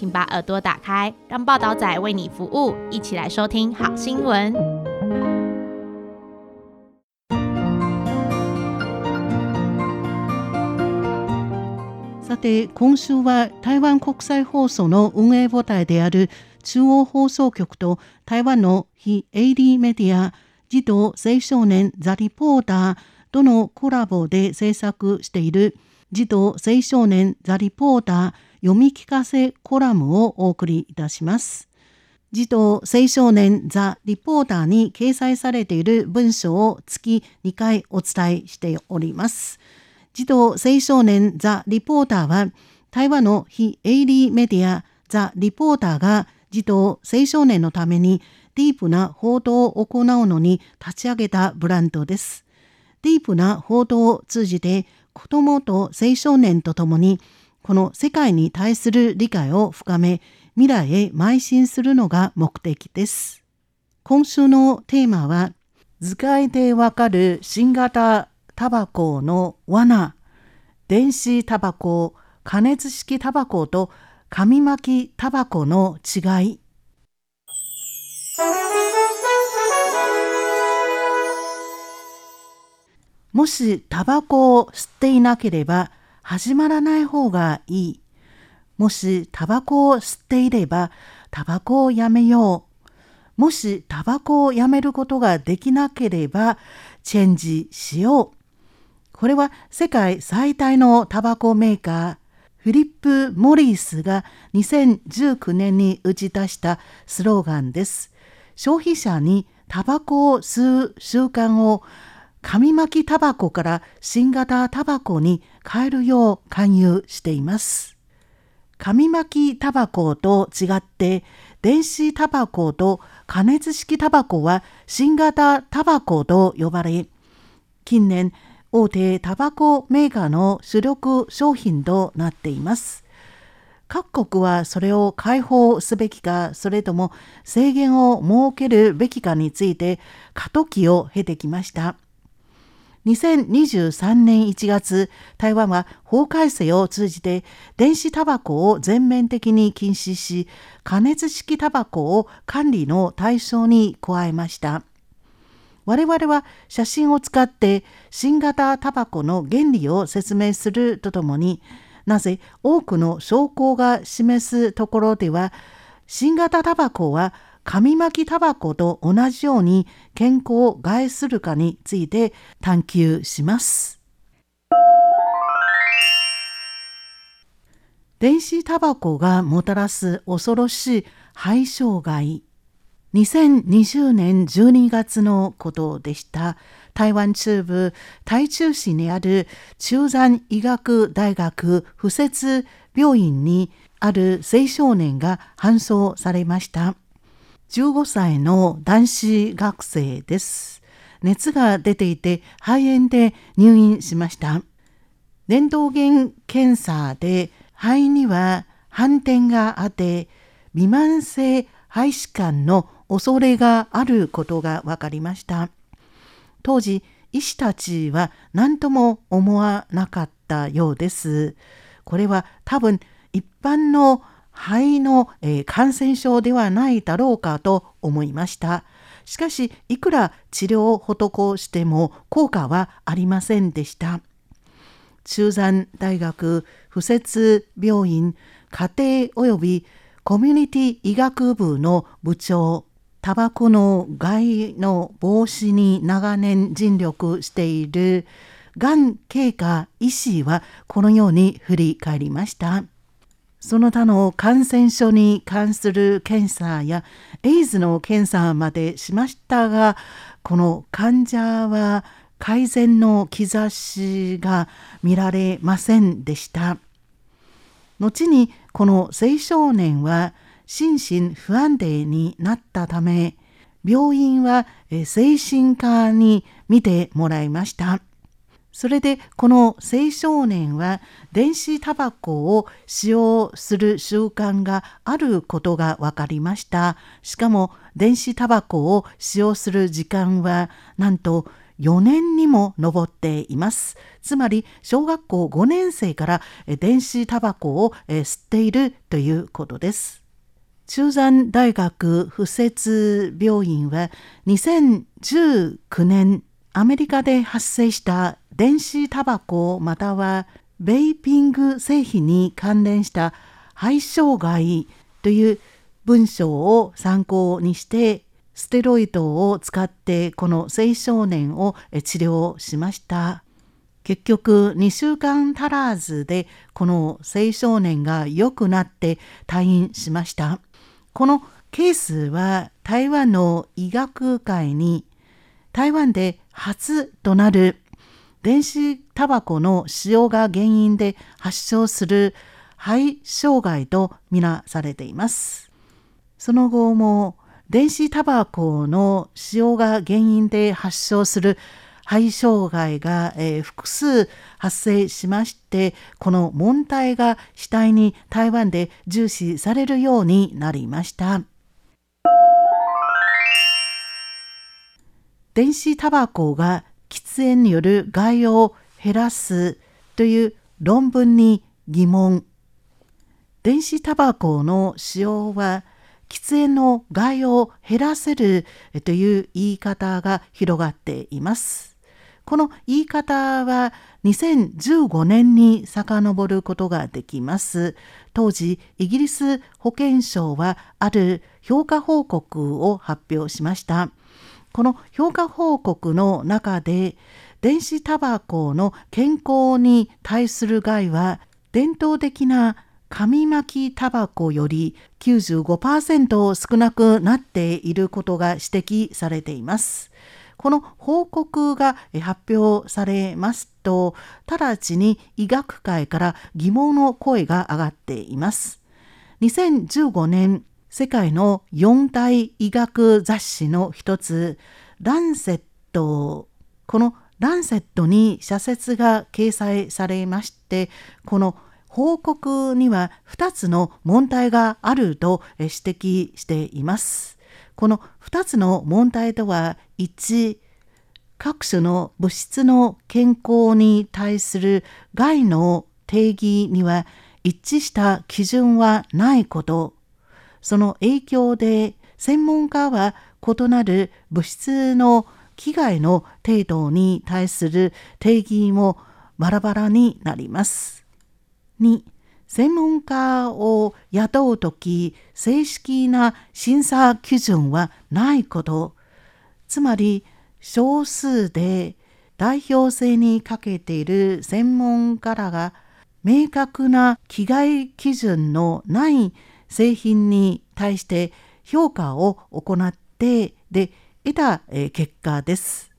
请把耳朵打开，让报道仔为你服务，一起来收听好新闻。さて今週は台湾国際放送の運営母体である中央放送局と台湾の非営利メディア児童青少年ザ・リポーターとのコラボで制作している児童青少年ザ・リポーター読み聞かせコラムをお送りいたします。児童青少年ザ・リポーターに掲載されている文章を月2回お伝えしております。児童青少年ザ・リポーターは台湾の非営利メディアザ・リポーターが児童青少年のためにディープな報道を行うのに立ち上げたブランドです。ディープな報道を通じて子どもと青少年とともにこの世界に対する理解を深め未来へ邁進するのが目的です。今週のテーマは図解でわかる新型タバコの罠電子タバコ加熱式タバコと紙巻きタバコの違いもしタバコを吸っていなければ始まらない方がいい。もしタバコを吸っていればタバコをやめよう。もしタバコをやめることができなければチェンジしよう。これは世界最大のタバコメーカーフィリップ・モリースが2019年に打ち出したスローガンです。消費者にタバコを吸う習慣を紙巻きタバコから新型タバコに変えるよう勧誘しています。紙巻きタバコと違って電子タバコと加熱式タバコは新型タバコと呼ばれ近年大手タバコメーカーの主力商品となっています。各国はそれを解放すべきかそれとも制限を設けるべきかについて過渡期を経てきました。2023年1月、台湾は法改正を通じて電子タバコを全面的に禁止し、加熱式タバコを管理の対象に加えました。我々は写真を使って新型タバコの原理を説明するとともに、なぜ多くの証拠が示すところでは、新型タバコは紙巻きタバコと同じように健康を害するかについて探求します。電子タバコがもたらす恐ろしい肺障害。2020年12月のことでした。台湾中部台中市にある中山医学大学附設病院にある青少年が搬送されました。15歳の男子学生です。熱が出ていて肺炎で入院しました。レントゲン検査で肺には斑点があって微慢性肺疾患の恐れがあることが分かりました。当時医師たちは何とも思わなかったようです。これは多分一般の肺の、えー感染症ではないだろうかと思いました。しかし、いくら治療を施しても効果はありませんでした。中山大学附設病院家庭及びコミュニティ医学部の部長タバコの害の防止に長年尽力しているがん経過医師はこのように振り返りました。その他の感染症に関する検査やエイズの検査までしましたが、この患者は改善の兆しが見られませんでした。後にこの青少年は心身不安定になったため、病院は精神科に見てもらいました。それでこの青少年は電子タバコを使用する習慣があることが分かりました。しかも電子タバコを使用する時間はなんと4年にも上っています。つまり小学校5年生から電子タバコを吸っているということです。中山大学附設病院は2019年アメリカで発生した電子タバコまたはベイピング製品に関連した肺障害という文章を参考にしてステロイドを使ってこの青少年を治療しました。結局2週間足らずでこの青少年が良くなって退院しました。このケースは台湾の医学界に台湾で初となる電子タバコの使用が原因で発症する肺障害とみなされています。その後も電子タバコの使用が原因で発症する肺障害が、えー、複数発生しましてこの問題が主体に台湾で重視されるようになりました。電子タバコが喫煙による害を減らすという論文に疑問。電子タバコの使用は喫煙の害を減らせるという言い方が広がっています。この言い方は2015年に遡ることができます。当時、イギリス保健省はある評価報告を発表しました。この評価報告の中で電子タバコの健康に対する害は伝統的な紙巻きタバコより95%少なくなっていることが指摘されています。この報告が発表されますと、直ちに医学界から疑問の声が上がっています。2015年、世界の四大医学雑誌の一つ、ランセット。このランセットに社説が掲載されまして、この報告には2つの問題があると指摘しています。この2つの問題とは、1、各種の物質の健康に対する害の定義には一致した基準はないこと。その影響で専門家は異なる物質の危害の程度に対する定義もバラバラになります。2、専門家を雇うとき正式な審査基準はないこと。つまり少数で代表性に欠けている専門家らが明確な危害基準のない製品に対して評価を行ってで得た結果です。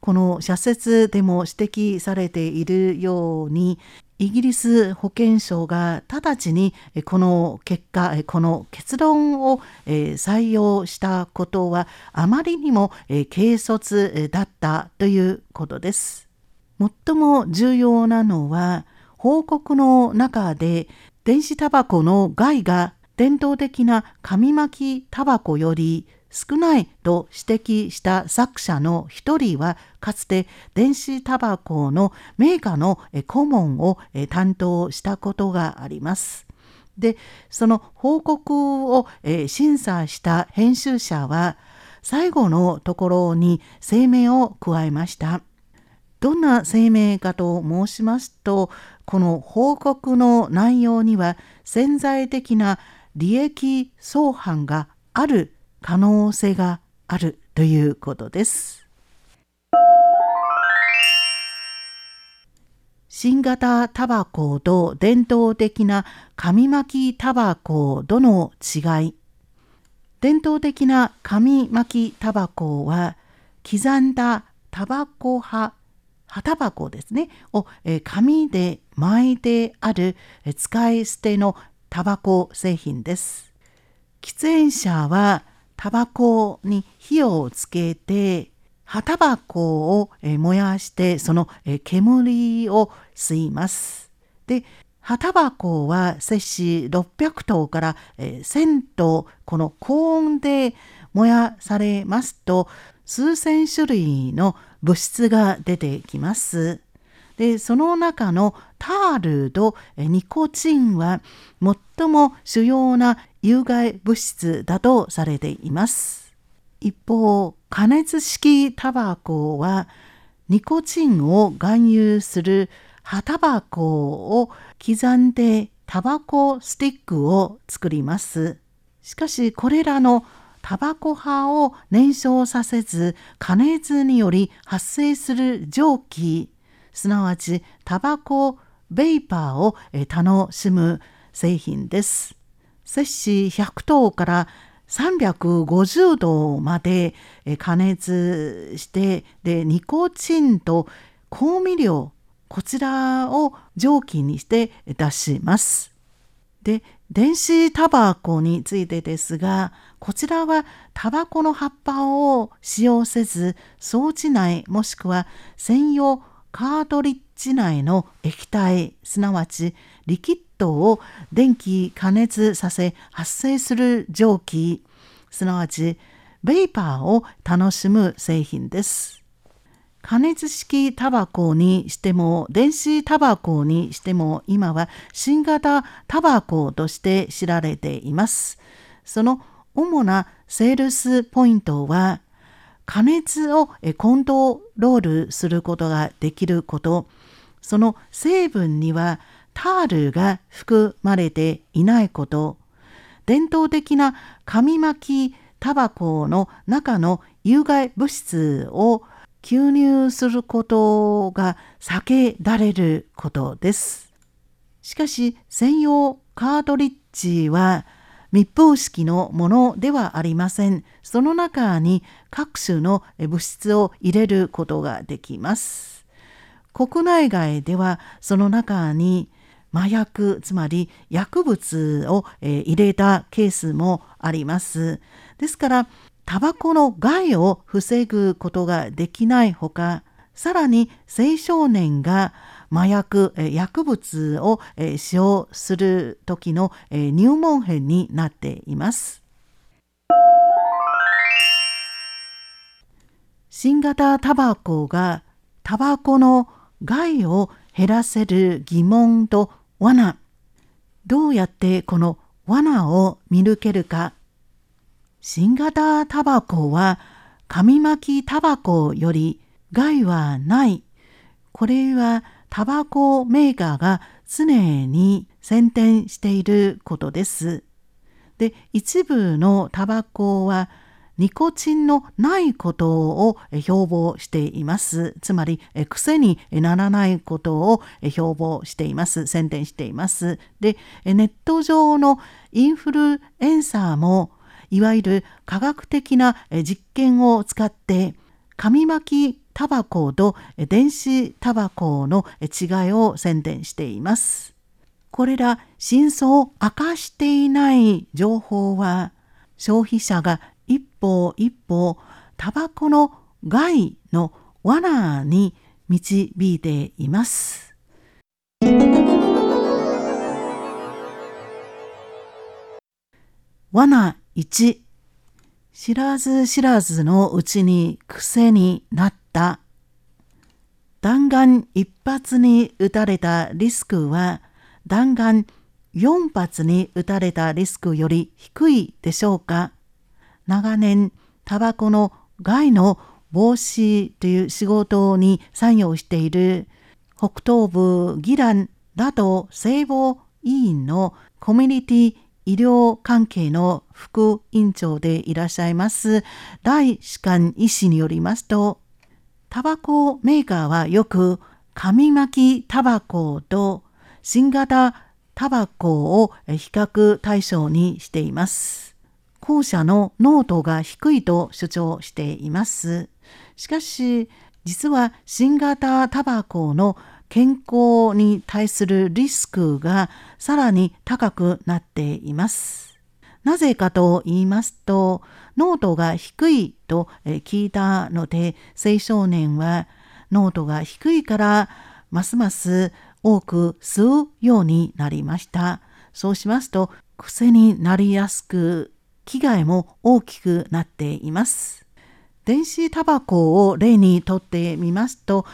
この社説でも指摘されているようにイギリス保健省が直ちにこの結果この結論を採用したことはあまりにも軽率だったということです。最も重要なのは報告の中で電子タバコの害が伝統的な紙巻きタバコより少ないと指摘した作者の一人はかつて電子タバコのメーカーの顧問を担当したことがあります。でその報告を審査した編集者は最後のところに声明を加えました。どんな声明かと申しますとこの報告の内容には潜在的な利益相反がある可能性があるということです。新型タバコと伝統的な紙巻きタバコとの違い。伝統的な紙巻きタバコは刻んだタバコ葉、葉タバコですね、を紙で巻いてある使い捨てのタバコ製品です。喫煙者はタバコに火をつけて葉タバコを燃やしてその煙を吸います。で葉タバコは摂氏600頭から1000頭この高温で燃やされますと数千種類の物質が出てきます。でその中のタールとニコチンは最も主要な有害物質だとされています。一方、加熱式タバコはニコチンを含有する葉タバコを刻んでタバコスティックを作ります。しかしこれらのタバコ葉を燃焼させず加熱により発生する蒸気すなわちタバコベイパーを楽しむ製品です。摂氏100度から350度まで加熱してでニコチンと香味料こちらを蒸気にして出します。で電子タバコについてですがこちらはタバコの葉っぱを使用せず装置内もしくは専用カートリッジ内の液体すなわちリキッドを電気加熱させ発生する蒸気すなわちベイパーを楽しむ製品です。加熱式タバコにしても電子タバコにしても今は新型タバコとして知られています。その主なセールスポイントは加熱をコントロールすることができること、その成分にはタールが含まれていないこと、伝統的な紙巻きタバコの中の有害物質を吸入することが避けられることです。しかし専用カートリッジは密封式のものではありません。その中に各種の物質を入れることができます。国内外ではその中に麻薬つまり薬物を入れたケースもあります。ですからタバコの害を防ぐことができないほかさらに青少年が麻薬、薬物を使用する時の入門編になっています。新型タバコがタバコの害を減らせる疑問と罠。どうやってこの罠を見抜けるか。新型タバコは紙巻きタバコより害はない。これはタバコメーカーが常に宣伝していることです。で、一部のタバコはニコチンのないことを標榜しています。つまり、癖にならないことを標榜しています。宣伝しています。で、ネット上のインフルエンサーも、いわゆる科学的な実験を使って、紙巻きタバコと電子タバコの違いを宣伝しています。これら真相を明かしていない情報は消費者が歩一歩タバコの害の罠に導いています。罠1知らず知らずのうちに癖になった。弾丸一発に撃たれたリスクは弾丸4発に撃たれたリスクより低いでしょうか。長年タバコの害の防止という仕事に参与している北東部ギランラド聖母委員のコミュニティ医療関係の副院長でいらっしゃいます大士官医師によりますとタバコメーカーはよく紙巻きタバコと新型タバコを比較対象にしています。後者の濃度が低いと主張しています。しかし実は新型タバコの健康に対するリスクがさらに高くなっています。なぜかと言いますと、濃度が低いと聞いたので、青少年は濃度が低いからますます多く吸うようになりました。そうしますと、癖になりやすく、危害も大きくなっています。電子タバコを例にとってみますと、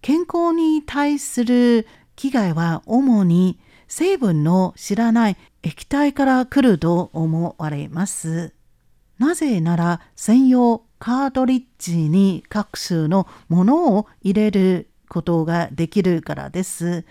健康に対する危害は主に成分の知らない液体から来ると思われます。なぜなら専用カートリッジに各種のものを入れることができるからです。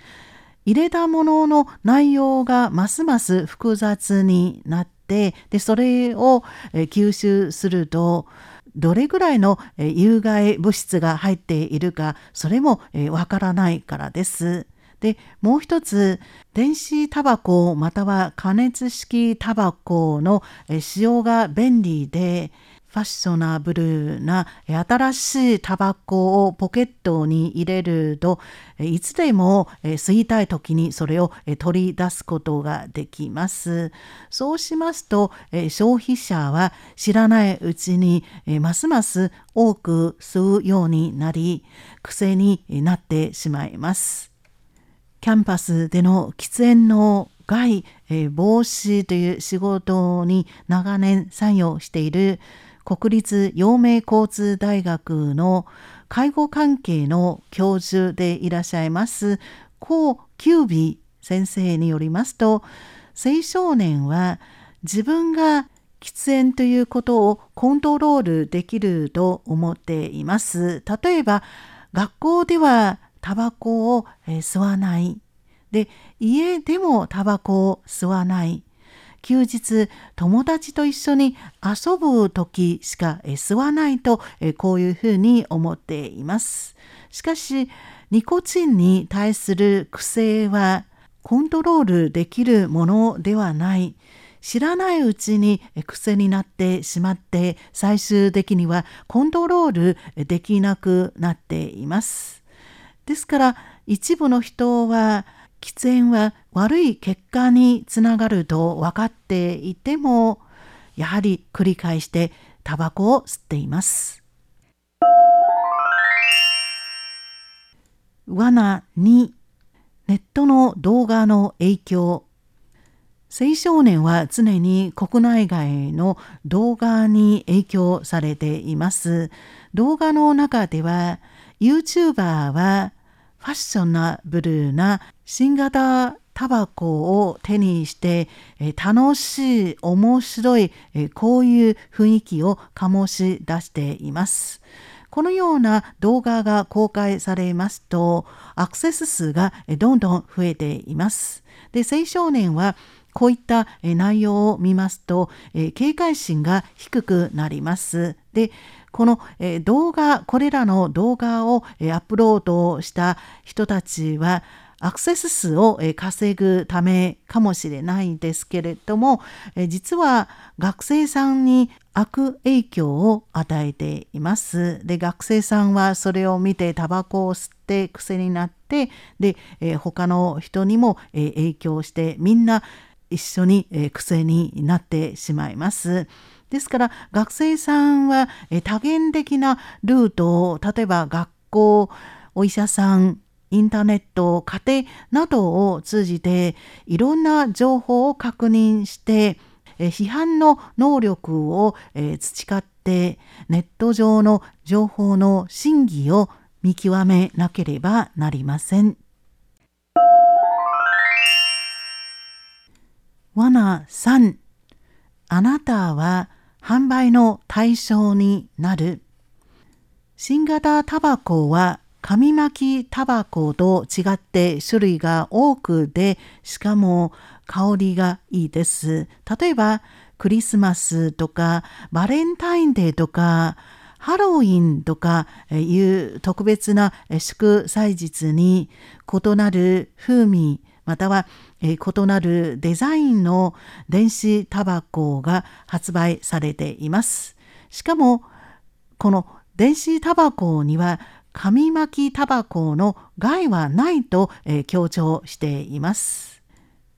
入れたものの内容がますます複雑になってでそれを吸収するとどれぐらいの有害物質が入っているかそれもわからないからです。で、もう一つ、電子タバコまたは加熱式タバコの使用が便利で、ファッショナブルな新しいタバコをポケットに入れるといつでも吸いたい時にそれを取り出すことができます。そうしますと消費者は知らないうちにますます多く吸うようになり癖になってしまいます。キャンパスでの喫煙の害、防止という仕事に長年参与している国立陽明交通大学の介護関係の教授でいらっしゃいます高九尾先生によりますと青少年は自分が喫煙ということをコントロールできると思っています。例えば学校ではタバコを、吸わない。で、家でもタバコを吸わない。休日、友達と一緒に遊ぶ時しか吸わないと、こういうふうに思っています。しかし、ニコチンに対する癖はコントロールできるものではない。知らないうちに癖になってしまって最終的にはコントロールできなくなっています。ですから一部の人は喫煙は悪い結果につながると分かっていてもやはり繰り返してタバコを吸っています。罠2ネットの動画の影響青少年は常に国内外の動画に影響されています。動画の中では YouTuber はファッショナブルな新型タバコを手にして楽しい面白いこういう雰囲気を醸し出しています。このような動画が公開されますとアクセス数がどんどん増えています。で青少年はこういった内容を見ますと警戒心が低くなります。でこの、え動画これらの動画を、えアップロードした人たちはアクセス数を稼ぐためかもしれないんですけれども実は学生さんに悪影響を与えています。で学生さんはそれを見てタバコを吸って癖になってでえ他の人にもえ影響してみんな一緒にえ癖になってしまいます。ですから学生さんは多元的なルートを例えば学校お医者さんインターネット家庭などを通じていろんな情報を確認して批判の能力を培ってネット上の情報の真偽を見極めなければなりません。罠3あなたは販売の対象になる。新型タバコは紙巻きタバコと違って種類が多くで、しかも香りがいいです。例えば、クリスマスとか、バレンタインデーとか、ハロウィンとかいう特別な祝祭日に異なる風味または、え異なるデザインの電子タバコが発売されています。しかもこの電子タバコには紙巻きタバコの害はないと、え強調しています。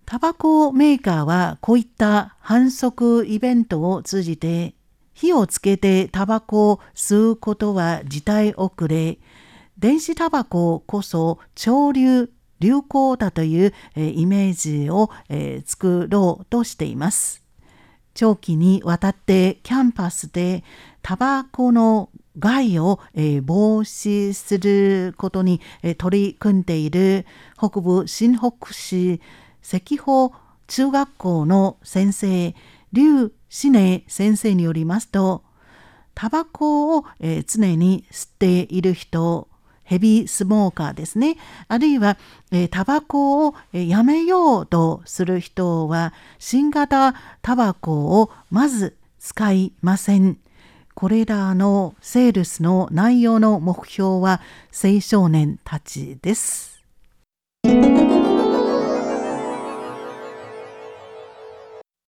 タバコメーカーはこういった反則イベントを通じて火をつけてタバコを吸うことは時代遅れ、電子タバコこそ潮流、流行だという、え、イメージを、え、作ろうとしています。長期にわたってキャンパスでタバコの害を、え、防止することに、え、取り組んでいる北部新北市赤穂中学校の先生、劉志根先生によりますと、タバコを、え、常に吸っている人、ヘビースモーカーですね。あるいは、え、タバコを、やめようとする人は、新型タバコをまず使いません。これらのセールスの内容の目標は青少年たちです。